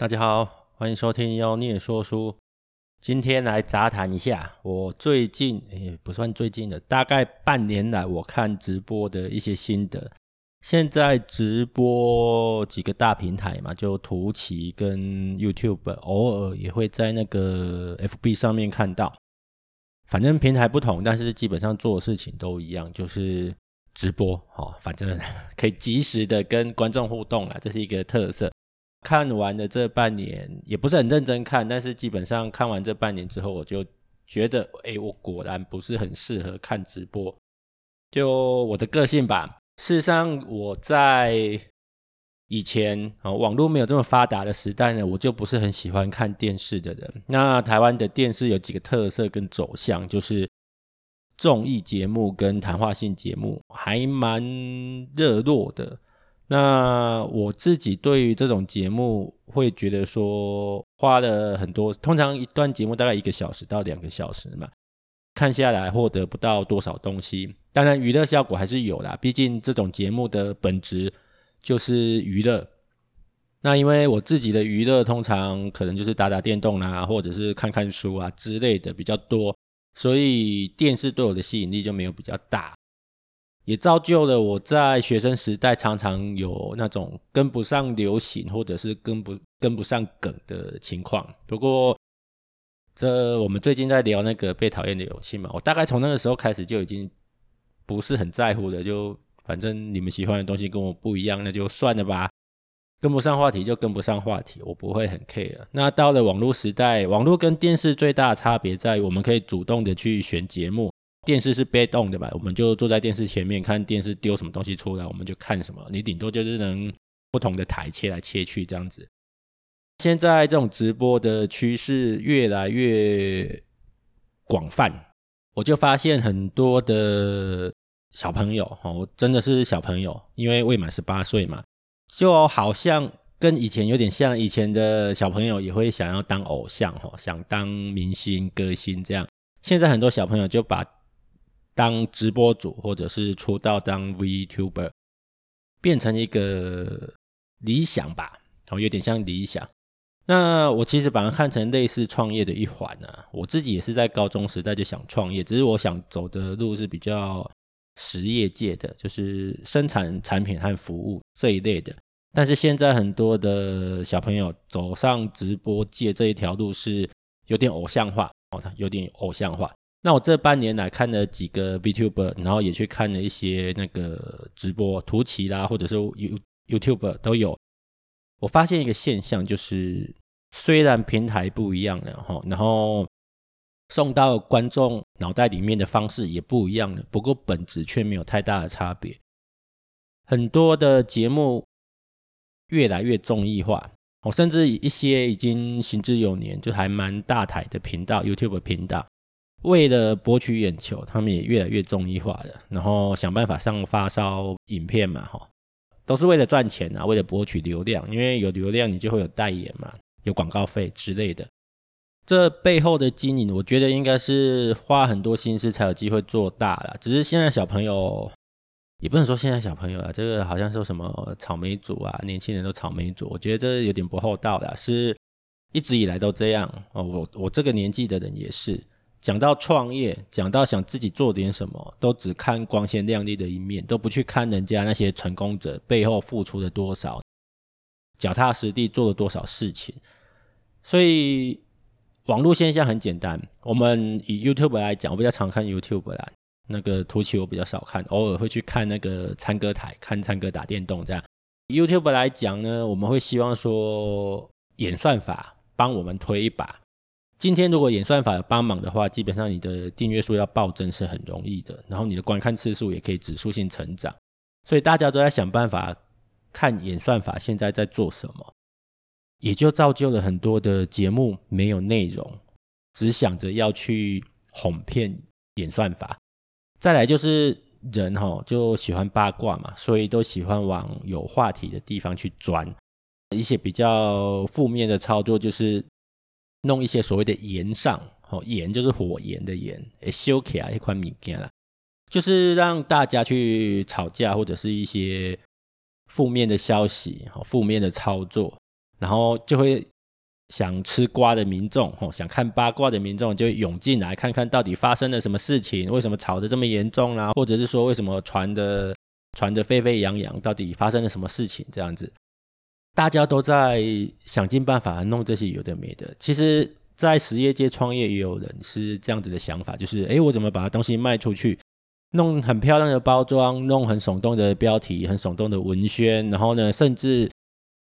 大家好，欢迎收听妖孽说书。今天来杂谈一下我最近也不算最近的，大概半年来我看直播的一些心得。现在直播几个大平台嘛，就图奇跟 YouTube，偶尔也会在那个 FB 上面看到。反正平台不同，但是基本上做的事情都一样，就是直播哦。反正可以及时的跟观众互动啦，这是一个特色。看完了这半年，也不是很认真看，但是基本上看完这半年之后，我就觉得，哎，我果然不是很适合看直播。就我的个性吧。事实上，我在以前啊，网络没有这么发达的时代呢，我就不是很喜欢看电视的人。那台湾的电视有几个特色跟走向，就是综艺节目跟谈话性节目还蛮热络的。那我自己对于这种节目会觉得说花了很多，通常一段节目大概一个小时到两个小时嘛，看下来获得不到多少东西。当然娱乐效果还是有啦，毕竟这种节目的本质就是娱乐。那因为我自己的娱乐通常可能就是打打电动啦，或者是看看书啊之类的比较多，所以电视对我的吸引力就没有比较大。也造就了我在学生时代常常有那种跟不上流行或者是跟不跟不上梗的情况。不过，这我们最近在聊那个被讨厌的勇气嘛，我大概从那个时候开始就已经不是很在乎了，就反正你们喜欢的东西跟我不一样，那就算了吧。跟不上话题就跟不上话题，我不会很 care。那到了网络时代，网络跟电视最大的差别在于我们可以主动的去选节目。电视是被动的吧？我们就坐在电视前面看电视丢什么东西出来，我们就看什么。你顶多就是能不同的台切来切去这样子。现在这种直播的趋势越来越广泛，我就发现很多的小朋友哦，真的是小朋友，因为未满十八岁嘛，就好像跟以前有点像。以前的小朋友也会想要当偶像哦，想当明星歌星这样。现在很多小朋友就把当直播主，或者是出道当 VTuber，变成一个理想吧，哦，有点像理想。那我其实把它看成类似创业的一环呢、啊。我自己也是在高中时代就想创业，只是我想走的路是比较实业界的，就是生产产品和服务这一类的。但是现在很多的小朋友走上直播界这一条路是有点偶像化哦，有点偶像化。那我这半年来看了几个 VTuber，然后也去看了一些那个直播，图奇啦，或者是 You YouTube 都有。我发现一个现象，就是虽然平台不一样了哈，然后送到观众脑袋里面的方式也不一样了，不过本质却没有太大的差别。很多的节目越来越综艺化，我甚至一些已经行之有年，就还蛮大台的频道 YouTube 频道。为了博取眼球，他们也越来越综艺化了，然后想办法上发烧影片嘛，哈，都是为了赚钱啊，为了博取流量，因为有流量你就会有代言嘛，有广告费之类的。这背后的经营，我觉得应该是花很多心思才有机会做大了。只是现在小朋友，也不能说现在小朋友啊，这个好像说什么草莓族啊，年轻人都草莓族，我觉得这有点不厚道了，是一直以来都这样哦。我我这个年纪的人也是。讲到创业，讲到想自己做点什么，都只看光鲜亮丽的一面，都不去看人家那些成功者背后付出了多少，脚踏实地做了多少事情。所以网络现象很简单，我们以 YouTube 来讲，我比较常看 YouTube 啦，那个图奇我比较少看，偶尔会去看那个参歌台，看参歌打电动这样。YouTube 来讲呢，我们会希望说演算法帮我们推一把。今天如果演算法有帮忙的话，基本上你的订阅数要暴增是很容易的，然后你的观看次数也可以指数性成长，所以大家都在想办法看演算法现在在做什么，也就造就了很多的节目没有内容，只想着要去哄骗演算法。再来就是人哈就喜欢八卦嘛，所以都喜欢往有话题的地方去钻，一些比较负面的操作就是。弄一些所谓的盐上，哦，盐就是火盐的盐，诶，修起来一款物件啦，就是让大家去吵架或者是一些负面的消息，哦，负面的操作，然后就会想吃瓜的民众，哦，想看八卦的民众就涌进来看看到底发生了什么事情，为什么吵得这么严重啦、或者是说为什么传的传得沸沸扬扬，到底发生了什么事情？这样子，大家都在想尽办法弄这些有的没的。其实，在实业界创业也有人是这样子的想法，就是哎，我怎么把东西卖出去？弄很漂亮的包装，弄很耸动的标题，很耸动的文宣，然后呢，甚至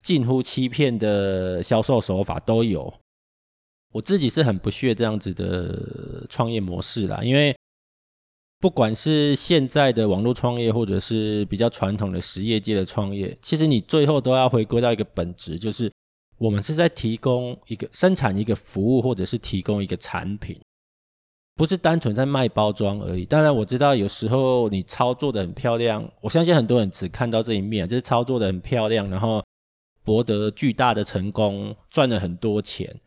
近乎欺骗的销售手法都有。我自己是很不屑这样子的创业模式啦，因为不管是现在的网络创业，或者是比较传统的实业界的创业，其实你最后都要回归到一个本质，就是我们是在提供一个生产一个服务，或者是提供一个产品。不是单纯在卖包装而已。当然，我知道有时候你操作的很漂亮，我相信很多人只看到这一面，就是操作的很漂亮，然后博得巨大的成功，赚了很多钱。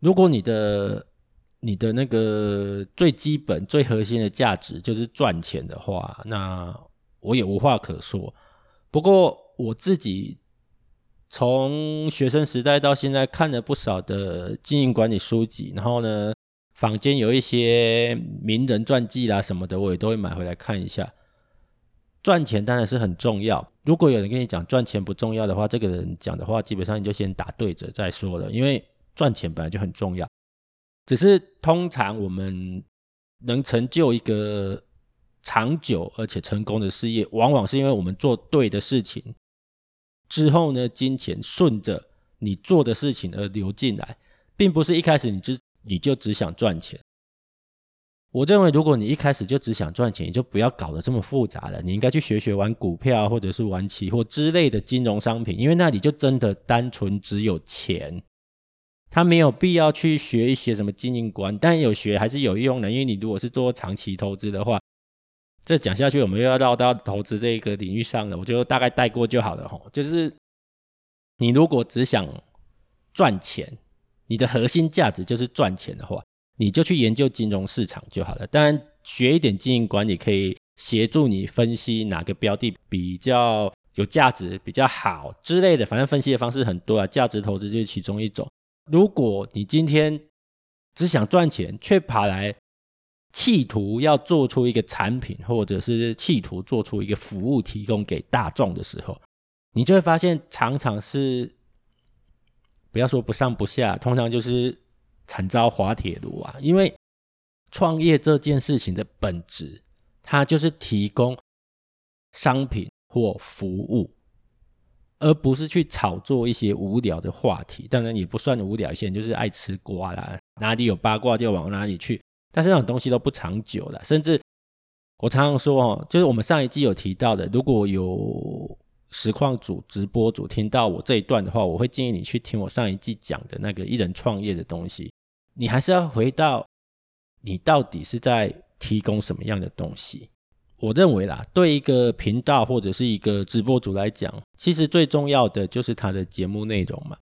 如果你的你的那个最基本、最核心的价值就是赚钱的话，那我也无话可说。不过我自己从学生时代到现在看了不少的经营管理书籍，然后呢，坊间有一些名人传记啦什么的，我也都会买回来看一下。赚钱当然是很重要，如果有人跟你讲赚钱不重要的话，这个人讲的话基本上你就先打对折再说了，因为赚钱本来就很重要。只是通常我们能成就一个长久而且成功的事业，往往是因为我们做对的事情之后呢，金钱顺着你做的事情而流进来，并不是一开始你就。你就只想赚钱。我认为，如果你一开始就只想赚钱，你就不要搞得这么复杂了。你应该去学学玩股票，或者是玩期货之类的金融商品，因为那里就真的单纯只有钱。他没有必要去学一些什么经营观，但有学还是有用的。因为你如果是做长期投资的话，这讲下去我们又要绕到投资这一个领域上了。我就大概带过就好了吼，就是你如果只想赚钱。你的核心价值就是赚钱的话，你就去研究金融市场就好了。当然，学一点经营管理可以协助你分析哪个标的比较有价值、比较好之类的。反正分析的方式很多啊，价值投资就是其中一种。如果你今天只想赚钱，却跑来企图要做出一个产品，或者是企图做出一个服务提供给大众的时候，你就会发现常常是。不要说不上不下，通常就是惨遭滑铁卢啊！因为创业这件事情的本质，它就是提供商品或服务，而不是去炒作一些无聊的话题。当然也不算无聊，现在就是爱吃瓜啦，哪里有八卦就往哪里去。但是那种东西都不长久了，甚至我常常说哦，就是我们上一季有提到的，如果有。实况组、直播组听到我这一段的话，我会建议你去听我上一季讲的那个一人创业的东西。你还是要回到你到底是在提供什么样的东西。我认为啦，对一个频道或者是一个直播主来讲，其实最重要的就是他的节目内容嘛。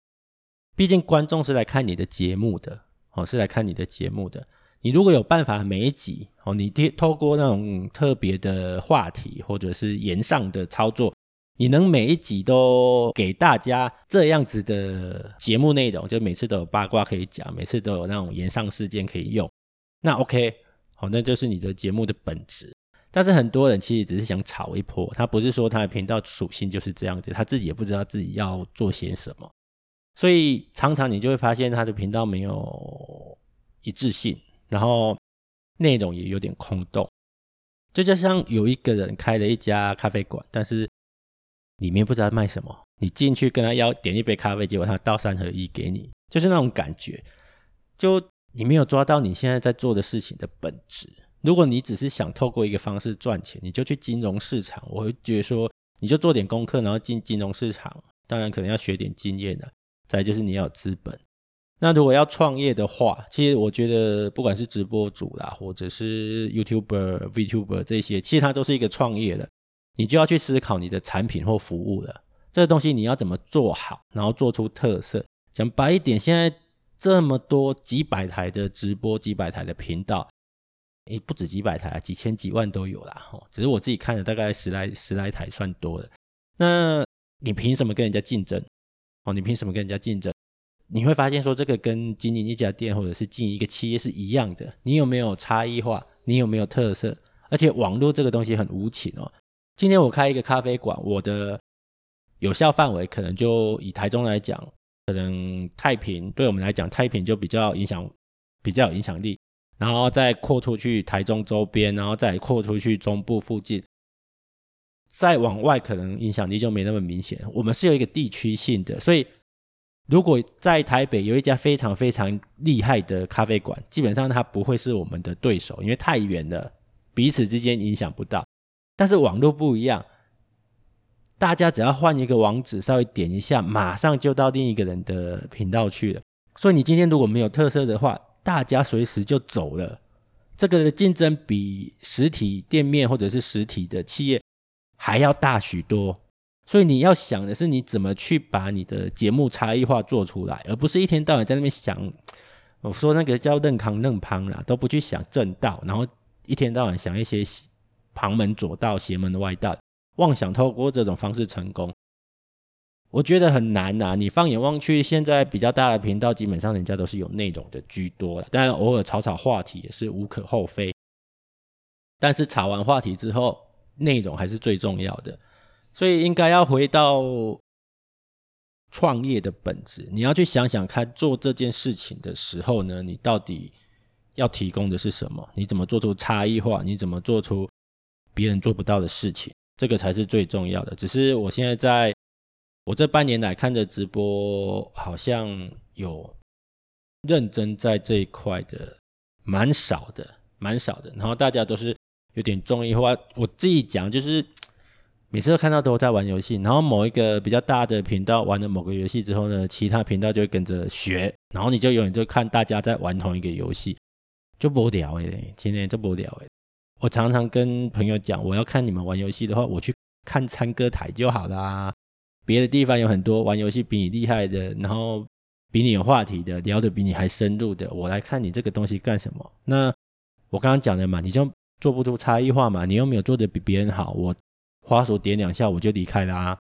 毕竟观众是来看你的节目的，哦，是来看你的节目的。你如果有办法每一集哦，你透过那种特别的话题或者是言上的操作。你能每一集都给大家这样子的节目内容，就每次都有八卦可以讲，每次都有那种炎上事件可以用，那 OK，好，那就是你的节目的本质。但是很多人其实只是想炒一波，他不是说他的频道属性就是这样子，他自己也不知道自己要做些什么，所以常常你就会发现他的频道没有一致性，然后内容也有点空洞。就就像有一个人开了一家咖啡馆，但是里面不知道卖什么，你进去跟他要点一杯咖啡，结果他倒三合一给你，就是那种感觉。就你没有抓到你现在在做的事情的本质。如果你只是想透过一个方式赚钱，你就去金融市场。我会觉得说，你就做点功课，然后进金融市场。当然可能要学点经验的。再就是你要有资本。那如果要创业的话，其实我觉得不管是直播主啦，或者是 YouTuber、VTuber 这些，其实它都是一个创业的。你就要去思考你的产品或服务了，这个东西你要怎么做好，然后做出特色。讲白一点，现在这么多几百台的直播，几百台的频道，诶，不止几百台，几千几万都有啦。只是我自己看了大概十来十来台算多的。那你凭什么跟人家竞争？哦，你凭什么跟人家竞争？你会发现说，这个跟经营一家店或者是经营一个企业是一样的。你有没有差异化？你有没有特色？而且网络这个东西很无情哦。今天我开一个咖啡馆，我的有效范围可能就以台中来讲，可能太平对我们来讲，太平就比较影响，比较有影响力。然后再扩出去台中周边，然后再扩出去中部附近，再往外可能影响力就没那么明显。我们是有一个地区性的，所以如果在台北有一家非常非常厉害的咖啡馆，基本上它不会是我们的对手，因为太远了，彼此之间影响不到。但是网络不一样，大家只要换一个网址，稍微点一下，马上就到另一个人的频道去了。所以你今天如果没有特色的话，大家随时就走了，这个的竞争比实体店面或者是实体的企业还要大许多。所以你要想的是，你怎么去把你的节目差异化做出来，而不是一天到晚在那边想，我说那个叫认康认胖啦，都不去想正道，然后一天到晚想一些旁门左道、邪门的外道，妄想透过这种方式成功。我觉得很难呐、你放眼望去，现在比较大的频道，基本上人家都是有内容的居多了。当然，偶尔炒炒话题也是无可厚非。但是炒完话题之后，内容还是最重要的。所以，应该要回到创业的本质。你要去想想看，做这件事情的时候呢，你到底要提供的是什么？你怎么做出差异化？你怎么做出别人做不到的事情？这个才是最重要的。只是我现在在。我这半年来看的直播，好像有认真在这一块的蛮少的，蛮少的。然后大家都是有点综艺化。我自己讲，就是每次都看到都在玩游戏。然后某一个比较大的频道玩了某个游戏之后呢，其他频道就会跟着学。然后你就永远就看大家在玩同一个游戏，就无聊诶，今天就无聊诶。我常常跟朋友讲，我要看你们玩游戏的话，我去看参歌台就好啦。别的地方有很多玩游戏比你厉害的，然后比你有话题的，聊的比你还深入的，我来看你这个东西干什么？那我刚刚讲的嘛，你就做不出差异化嘛，你又没有做的比别人好，我滑鼠点两下我就离开啦啊。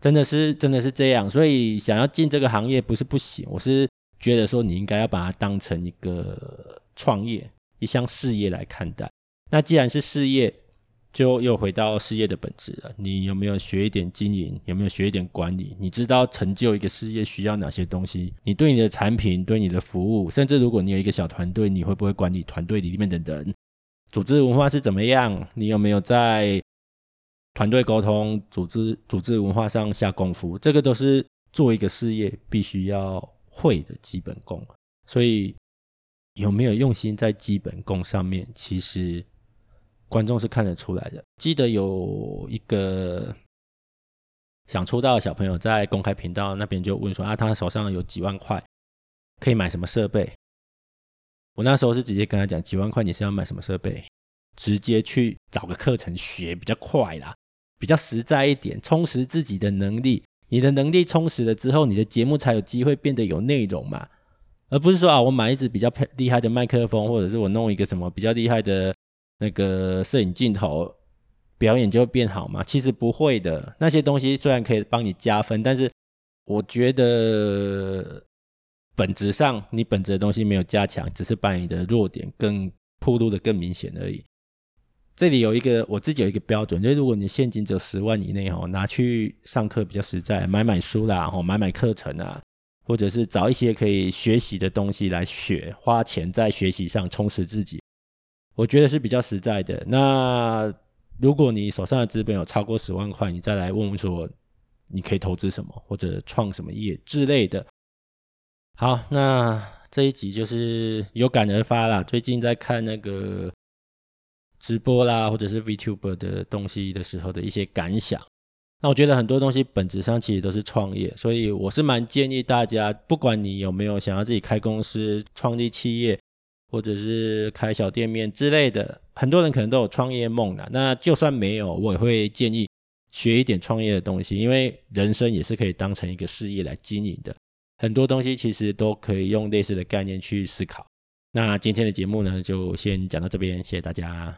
真的是真的是这样，所以想要进这个行业不是不行，我是觉得说你应该要把它当成一个创业，一项事业来看待。那既然是事业，就又回到事业的本质了。你有没有学一点经营？有没有学一点管理？你知道成就一个事业需要哪些东西？你对你的产品、对你的服务，甚至如果你有一个小团队，你会不会管理团队里面的人？组织文化是怎么样？你有没有在团队沟通、组织组织文化上下功夫？这个都是做一个事业必须要会的基本功。所以有没有用心在基本功上面？其实。观众是看得出来的。记得有一个想出道的小朋友在公开频道那边就问说：“啊，他手上有几万块，可以买什么设备？”我那时候是直接跟他讲：“几万块你是要买什么设备？直接去找个课程学比较快啦，比较实在一点，充实自己的能力。你的能力充实了之后，你的节目才有机会变得有内容嘛，而不是说啊，我买一支比较厉害的麦克风，或者是我弄一个什么比较厉害的。”那个摄影镜头表演就会变好吗？其实不会的。那些东西虽然可以帮你加分，但是我觉得本质上你本质的东西没有加强，只是把你的弱点更暴露的更明显而已。这里有一个我自己有一个标准，就是如果你现金只有十万以内哦，拿去上课比较实在，买买书啦，哦，买买课程啊，或者是找一些可以学习的东西来学，花钱在学习上充实自己。我觉得是比较实在的。那如果你手上的资本有超过十万块，你再来问问说，你可以投资什么或者创什么业之类的。好，那这一集就是有感而发啦。最近在看那个直播啦，或者是 VTuber 的东西的时候的一些感想。那我觉得很多东西本质上其实都是创业，所以我是蛮建议大家，不管你有没有想要自己开公司、创立企业。或者是开小店面之类的，很多人可能都有创业梦啦。那就算没有，我也会建议学一点创业的东西，因为人生也是可以当成一个事业来经营的。很多东西其实都可以用类似的概念去思考。那今天的节目呢，就先讲到这边，谢谢大家。